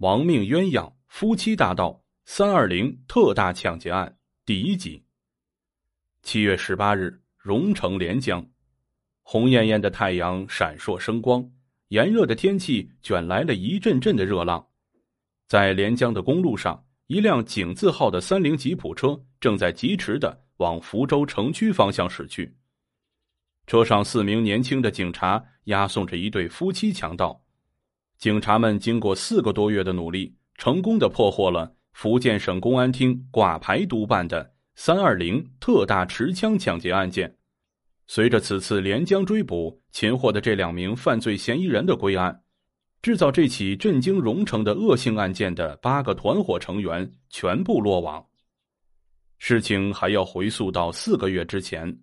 亡命鸳鸯夫妻大盗三二零特大抢劫案第一集。七月十八日，荣城连江，红艳艳的太阳闪烁生光，炎热的天气卷来了一阵阵的热浪。在连江的公路上，一辆井字号的三菱吉普车正在疾驰的往福州城区方向驶去。车上四名年轻的警察押送着一对夫妻强盗。警察们经过四个多月的努力，成功的破获了福建省公安厅挂牌督办的“三二零”特大持枪抢劫案件。随着此次连江追捕，擒获的这两名犯罪嫌疑人的归案，制造这起震惊荣城的恶性案件的八个团伙成员全部落网。事情还要回溯到四个月之前，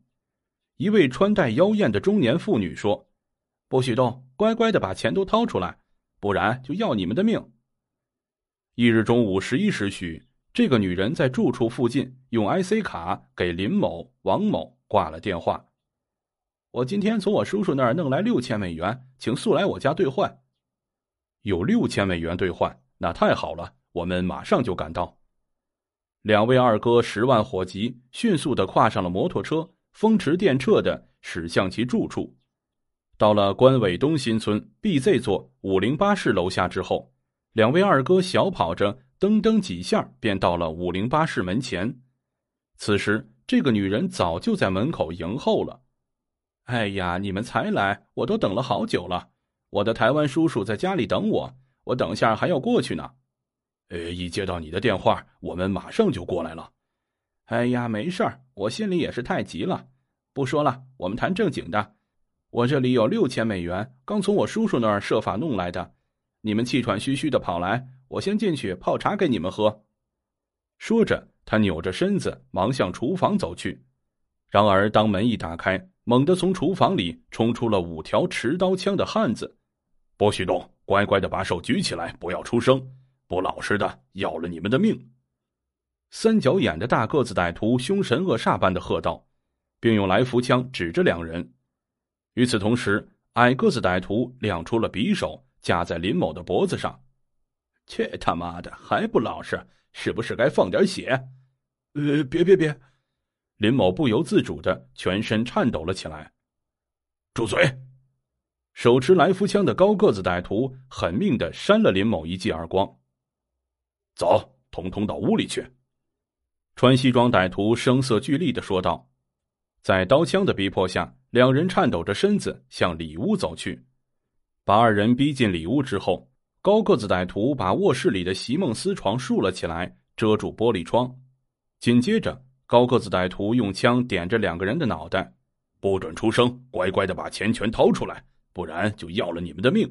一位穿戴妖艳的中年妇女说：“不许动，乖乖的把钱都掏出来。”不然就要你们的命。翌日中午十一时许，这个女人在住处附近用 IC 卡给林某、王某挂了电话。我今天从我叔叔那儿弄来六千美元，请速来我家兑换。有六千美元兑换，那太好了，我们马上就赶到。两位二哥十万火急，迅速的跨上了摩托车，风驰电掣的驶向其住处。到了关尾东新村 BZ 座五零八室楼下之后，两位二哥小跑着噔噔几下便到了五零八室门前。此时，这个女人早就在门口迎候了。哎呀，你们才来，我都等了好久了。我的台湾叔叔在家里等我，我等下还要过去呢。呃，一接到你的电话，我们马上就过来了。哎呀，没事儿，我心里也是太急了。不说了，我们谈正经的。我这里有六千美元，刚从我叔叔那儿设法弄来的。你们气喘吁吁的跑来，我先进去泡茶给你们喝。说着，他扭着身子忙向厨房走去。然而，当门一打开，猛地从厨房里冲出了五条持刀枪的汉子。不许动，乖乖的把手举起来，不要出声，不老实的要了你们的命！三角眼的大个子歹徒凶神恶煞般的喝道，并用来福枪指着两人。与此同时，矮个子歹徒亮出了匕首，架在林某的脖子上。去他妈的，还不老实？是不是该放点血？呃，别别别！林某不由自主的全身颤抖了起来。住嘴！手持来福枪的高个子歹徒狠命的扇了林某一记耳光。走，统统到屋里去！穿西装歹徒声色俱厉的说道。在刀枪的逼迫下。两人颤抖着身子向里屋走去，把二人逼进里屋之后，高个子歹徒把卧室里的席梦思床竖了起来，遮住玻璃窗。紧接着，高个子歹徒用枪点着两个人的脑袋，不准出声，乖乖的把钱全掏出来，不然就要了你们的命。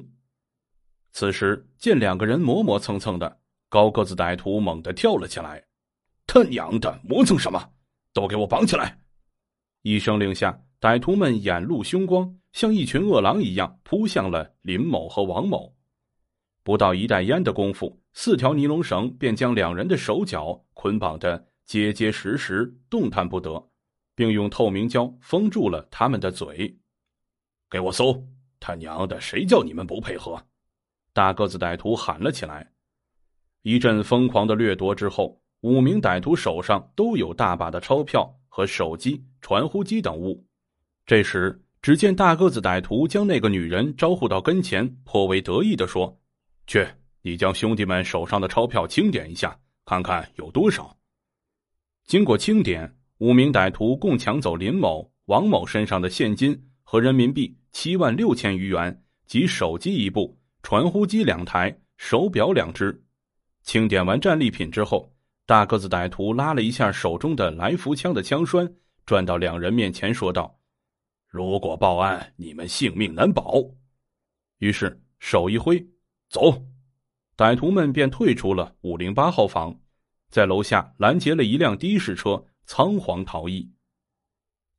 此时见两个人磨磨蹭蹭的，高个子歹徒猛地跳了起来：“他娘的，磨蹭什么？都给我绑起来！”一声令下。歹徒们眼露凶光，像一群饿狼一样扑向了林某和王某。不到一袋烟的功夫，四条尼龙绳便将两人的手脚捆绑得结结实实，动弹不得，并用透明胶封住了他们的嘴。给我搜！他娘的，谁叫你们不配合？大个子歹徒喊了起来。一阵疯狂的掠夺之后，五名歹徒手上都有大把的钞票和手机、传呼机等物。这时，只见大个子歹徒将那个女人招呼到跟前，颇为得意的说：“去，你将兄弟们手上的钞票清点一下，看看有多少。”经过清点，五名歹徒共抢走林某、王某身上的现金和人民币七万六千余元，及手机一部、传呼机两台、手表两只。清点完战利品之后，大个子歹徒拉了一下手中的来福枪的枪栓，转到两人面前说道。如果报案，你们性命难保。于是手一挥，走，歹徒们便退出了五零八号房，在楼下拦截了一辆的士车，仓皇逃逸。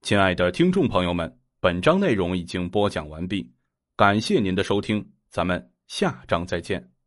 亲爱的听众朋友们，本章内容已经播讲完毕，感谢您的收听，咱们下章再见。